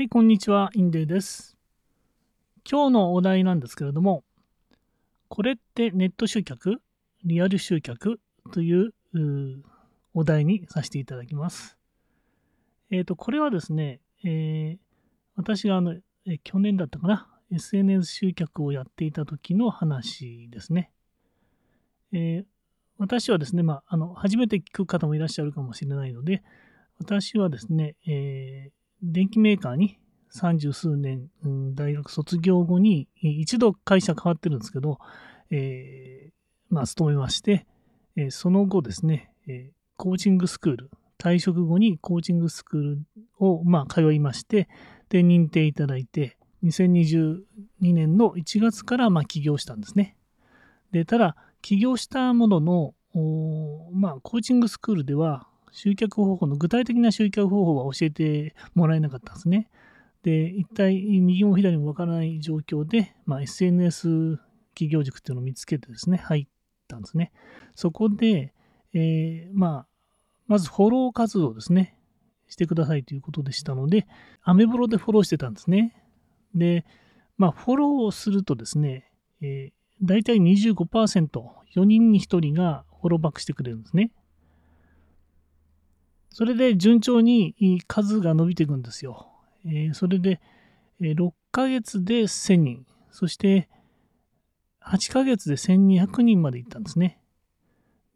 はい、こんにちは、インデーです。今日のお題なんですけれども、これってネット集客リアル集客というお題にさせていただきます。えっ、と、これはですね、えー私があの、え去年だったかな、SNS 集客をやっていた時の話ですね。えー私はですね、まあ、あの、初めて聞く方もいらっしゃるかもしれないので、私はですね、えー電機メーカーに三十数年、うん大学卒業後に一度会社変わってるんですけど、えーまあ、勤めまして、えーその後ですね、えーコーチングスクール、退職後にコーチングスクールを、まあ、通いまして、で、認定いただいて、2022年の1月から、まあ、起業したんですね。で、ただ、起業したものの、まあ、コーチングスクールでは、集客方法の具体的な集客方法は教えてもらえなかったんですね。で、一体右も左もわからない状況で、まあ、SNS 企業塾っていうのを見つけてですね、入ったんですね。そこで、えーまあ、まずフォロー活動ですね、してくださいということでしたので、アメブロでフォローしてたんですね。で、まあ、フォローをするとですね、えー、大体25%、4人に1人がフォローバックしてくれるんですね。それで順調に数が伸びていくんですよ。えそれで、え6ヶ月で1000人、そして8ヶ月で1200人まで行ったんですね。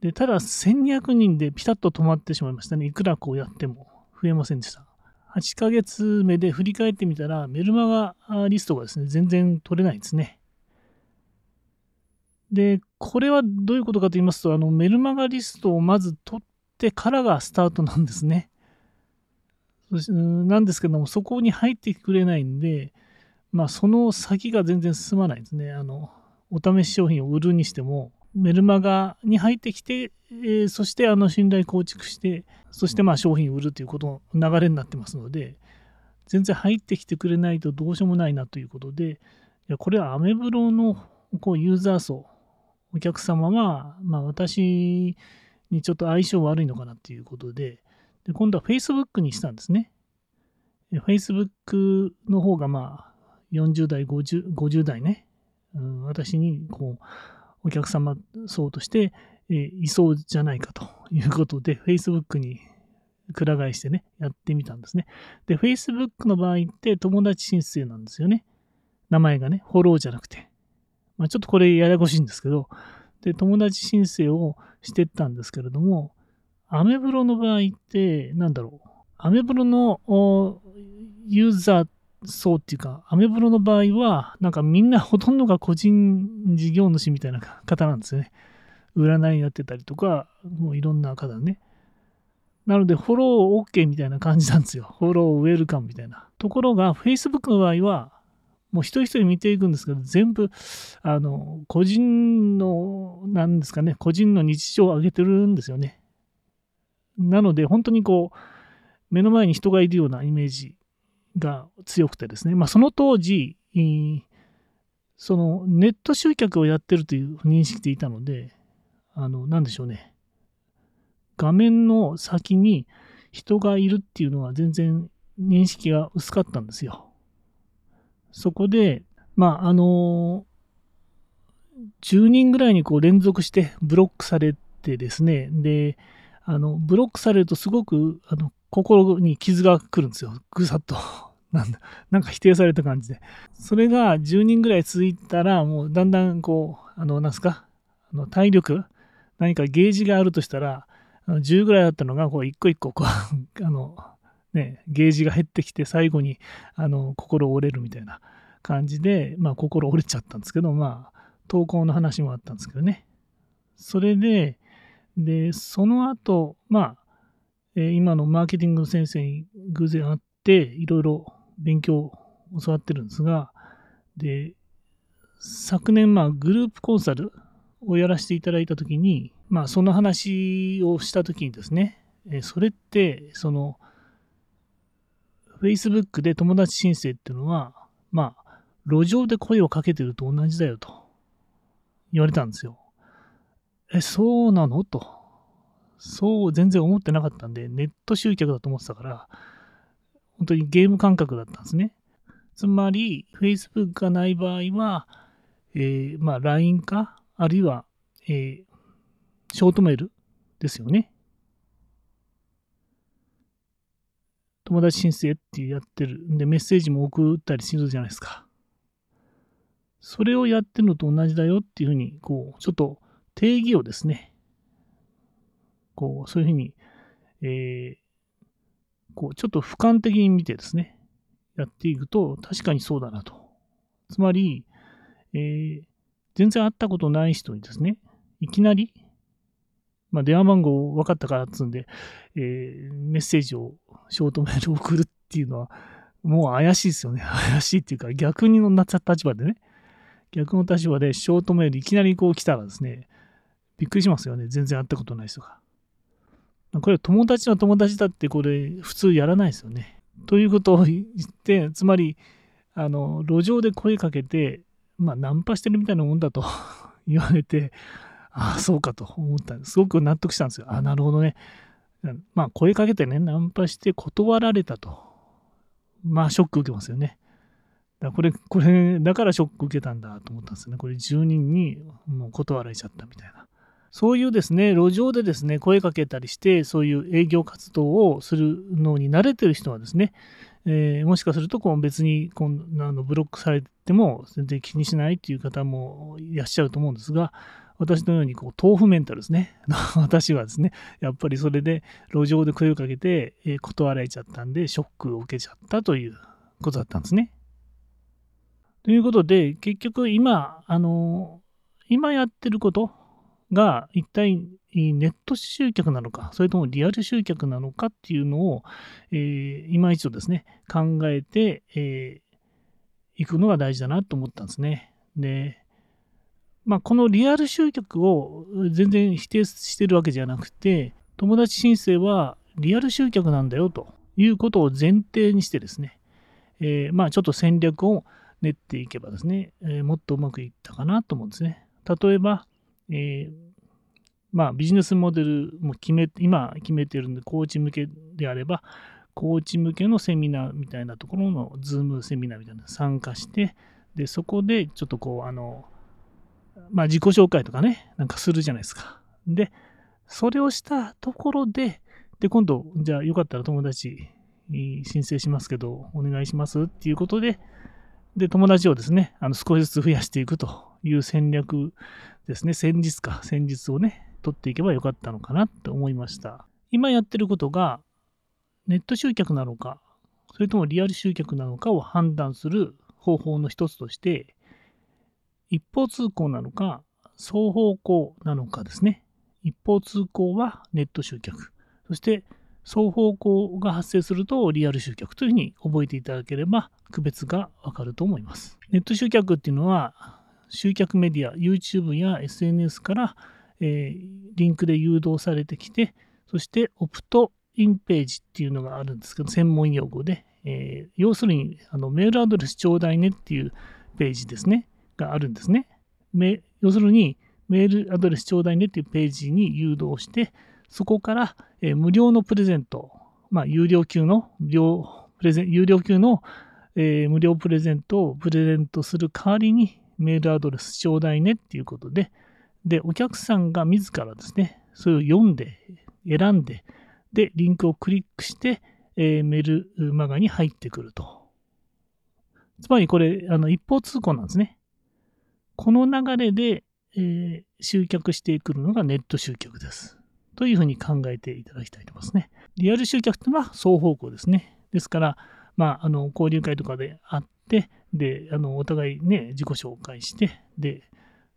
で、ただ1200人でピタッと止まってしまいましたね。いくらこうやっても増えませんでした。8ヶ月目で振り返ってみたら、メルマガリストがですね、全然取れないんですね。で、これはどういうことかと言いますと、あのメルマガリストをまず取ってからがスタートなんですね。なんですけども、そこに入ってくれないんで、まあ、その先が全然進まないんですね。あの、お試し商品を売るにしても、メルマガに入ってきて、えーそしてあの信頼構築して、そしてまあ商品を売るということの流れになってますので、全然入ってきてくれないとどうしようもないなということで、いやこれはアメブロのこうユーザー層、お客様は、まあ、私にちょっと相性悪いのかなということで、で今度は Facebook にしたんですね。Facebook の方がまあ40代、50, 50代ね、うん、私にこうお客様層として、えーいそうじゃないかということで、Facebook にくら替えしてね、やってみたんですね。で、Facebook の場合って友達申請なんですよね。名前がね、フォローじゃなくて。まあ、ちょっとこれややこしいんですけど、で、友達申請をしてったんですけれども、アメブロの場合って、なんだろう。アメブロのユーザー層っていうか、アメブロの場合は、なんかみんなほとんどが個人事業主みたいな方なんですよね。占いやってたりとか、もういろんな方ね。なので、フォロー OK みたいな感じなんですよ。フォローウェルカムみたいな。ところが、Facebook の場合は、もう一人一人見ていくんですけど、全部、あの、個人の、なんですかね、個人の日常を上げてるんですよね。なので、本当にこう、目の前に人がいるようなイメージが強くてですね、まあ、その当時、そのネット集客をやってるという認識でいたので、あの、なんでしょうね。画面の先に人がいるっていうのは全然認識が薄かったんですよ。そこで、まあ、あの10人ぐらいにこう連続してブロックされてですね、で、あの、ブロックされるとすごく、あの、心に傷が来るんですよ。ぐさっと。なんだ、なんか否定された感じで。それが10人ぐらい続いたら、もうだんだんこう、あの、なんすか、あの体力、何かゲージがあるとしたら、10ぐらいだったのが、こう、一個一個、こう、あの、ね、ゲージが減ってきて、最後に、あの、心折れるみたいな感じで、まあ、心折れちゃったんですけど、まあ、投稿の話もあったんですけどね。それで、で、その後、まあ、え今のマーケティングの先生に偶然会って、いろいろ勉強を教わってるんですが、で、昨年、まあ、グループコンサルをやらせていただいたときに、まあ、その話をしたときにですね、えそれって、その、Facebook で友達申請っていうのは、まあ、路上で声をかけてると同じだよと言われたんですよ。え、そうなの？と。そう全然思ってなかったんで、ネット集客だと思ってたから、本当にゲーム感覚だったんですね。つまり、Facebook がない場合は、えー、まあ、LINE か、あるいは、えー、ショートメールですよね。友達申請ってやってるんで、メッセージも送ったりするじゃないですか。それをやってるのと同じだよっていうふうに、こう、ちょっと定義をですね、こう、そういうふうに、えー、こう、ちょっと俯瞰的に見てですね、やっていくと、確かにそうだなと。つまり、えー、全然会ったことない人にですね、いきなり、まあ、電話番号分かったからっつうんで、えー、メッセージを、ショートメールを送るっていうのは、もう怪しいですよね。怪しいっていうか、逆になっちゃった立場でね。逆の立場でショートメールいきなりこう来たらですね、びっくりしますよね。全然会ったことない人が。これ友達の友達だってこれ普通やらないですよね。ということを言って、つまり、あの、路上で声かけて、まあ、ナンパしてるみたいなもんだと 言われて、ああ、そうかと思ったんです。すごく納得したんですよ。ああ、なるほどね。まあ、声かけてね、ナンパして断られたと。まあ、ショック受けますよね。だこれ、これ、だからショック受けたんだと思ったんですよね。これ、住人にもう断られちゃったみたいな。そういうですね、路上でですね、声かけたりして、そういう営業活動をするのに慣れてる人はですね、えー、もしかするとこう別にこんなのブロックされても全然気にしないっていう方もいらっしゃると思うんですが、私のようにこう豆腐メンタルですね。私はですね、やっぱりそれで路上で声をかけて、え断られちゃったんで、ショックを受けちゃったということだったんですね。ということで、結局今、あの、今やってることが一体ネット集客なのか、それともリアル集客なのかっていうのを、えー、今一度ですね、考えてい、えー、くのが大事だなと思ったんですね。で、まあ、このリアル集客を全然否定してるわけじゃなくて、友達申請はリアル集客なんだよということを前提にしてですね、えー、まあちょっと戦略を練っていけばですね、えー、もっとうまくいったかなと思うんですね。例えば、えー、まあビジネスモデルも決め、今決めてるんで、コーチ向けであれば、コーチ向けのセミナーみたいなところのズームセミナーみたいなの参加して、で、そこでちょっとこう、あの、まあ自己紹介とかね、なんかするじゃないですか。で、それをしたところで、で、今度、じゃあよかったら友達申請しますけど、お願いしますっていうことで、で、友達をですね、あの少しずつ増やしていくという戦略ですね、戦術か、戦術をね、取っていけばよかったのかなって思いました。今やってることが、ネット集客なのか、それともリアル集客なのかを判断する方法の一つとして、一方通行なのか、双方向なのかですね。一方通行はネット集客。そして、双方向が発生するとリアル集客というふうに覚えていただければ区別がわかると思います。ネット集客っていうのは集客メディア、YouTube や SNS から、えー、リンクで誘導されてきて、そしてオプトインページっていうのがあるんですけど、専門用語で、えー、要するにあのメールアドレスちょうだいねっていうページですね。があるんですね。要するに、メールアドレスちょうだいねっていうページに誘導して、そこから、え無料のプレゼント、まあ、有料級の無料プレゼン有料級の、え、無料プレゼントをプレゼントする代わりにメールアドレスちょうだいねっていうことで、で、お客さんが自らですね、それを読んで、選んで、で、リンクをクリックして、えー、メールマガに入ってくると。つまりこれ、あの一方通行なんですね。この流れで、えー、集客してくるのがネット集客です。というふうに考えていただきたいと思いますね。リアル集客というのは双方向ですね。ですから、まあ、あの交流会とかで会って、で、あのお互いね、自己紹介して、で、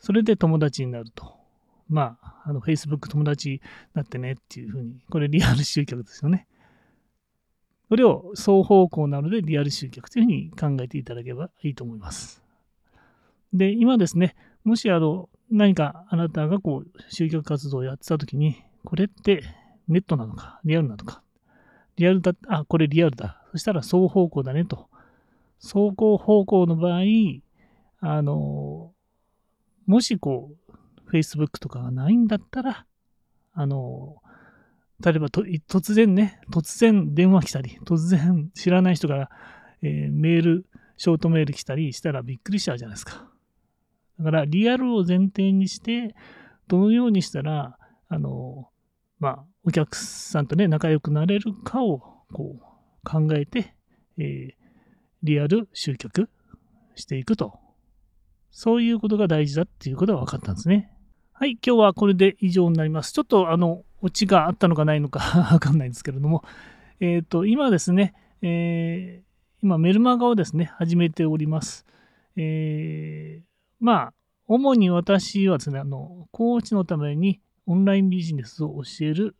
それで友達になると。まあ、あの Facebook 友達になってねっていうふうに、これリアル集客ですよね。それを双方向なのでリアル集客というふうに考えていただければいいと思います。で、今ですね、もしあの、何かあなたがこう、集客活動をやってたときに、これってネットなのか、リアルなのか。リアルだ、あ、これリアルだ。そしたら双方向だねと。走行方向の場合、あの、もしこう、Facebook とかがないんだったら、あの、例えばと突然ね、突然電話来たり、突然知らない人から、えー、メール、ショートメール来たりしたらびっくりしちゃうじゃないですか。だからリアルを前提にして、どのようにしたら、あの、まあ、お客さんとね、仲良くなれるかをこう考えて、えー、リアル集客していくと。そういうことが大事だっていうことが分かったんですね。はい、今日はこれで以上になります。ちょっとあの、オチがあったのかないのか わかんないんですけれども、えっ、ー、と、今ですね、えー、今メルマガをですね、始めております。えー、まあ、主に私はですね、あの、コーチのためにオンラインビジネスを教える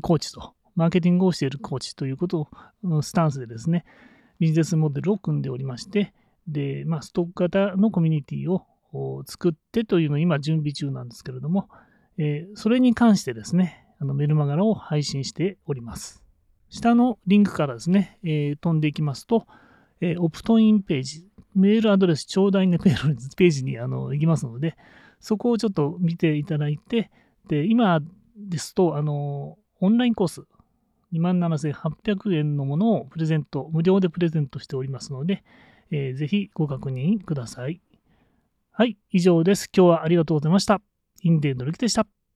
コーチと、マーケティングを教えるコーチということを、スタンスでですね、ビジネスモデルを組んでおりまして、で、まあ、ストック型のコミュニティを作ってというのを今準備中なんですけれども、えー、それに関してですね、あのメルマガラを配信しております。下のリンクからですね、えー、飛んでいきますと、えー、オプトインページ、メールアドレス頂戴のページにあの行きますので、そこをちょっと見ていただいて、で、今ですと、あの、オンラインコース、27,800円のものをプレゼント、無料でプレゼントしておりますので、えー、ぜひご確認ください。はい、以上です。今日はありがとうございました。インデーのるきでした。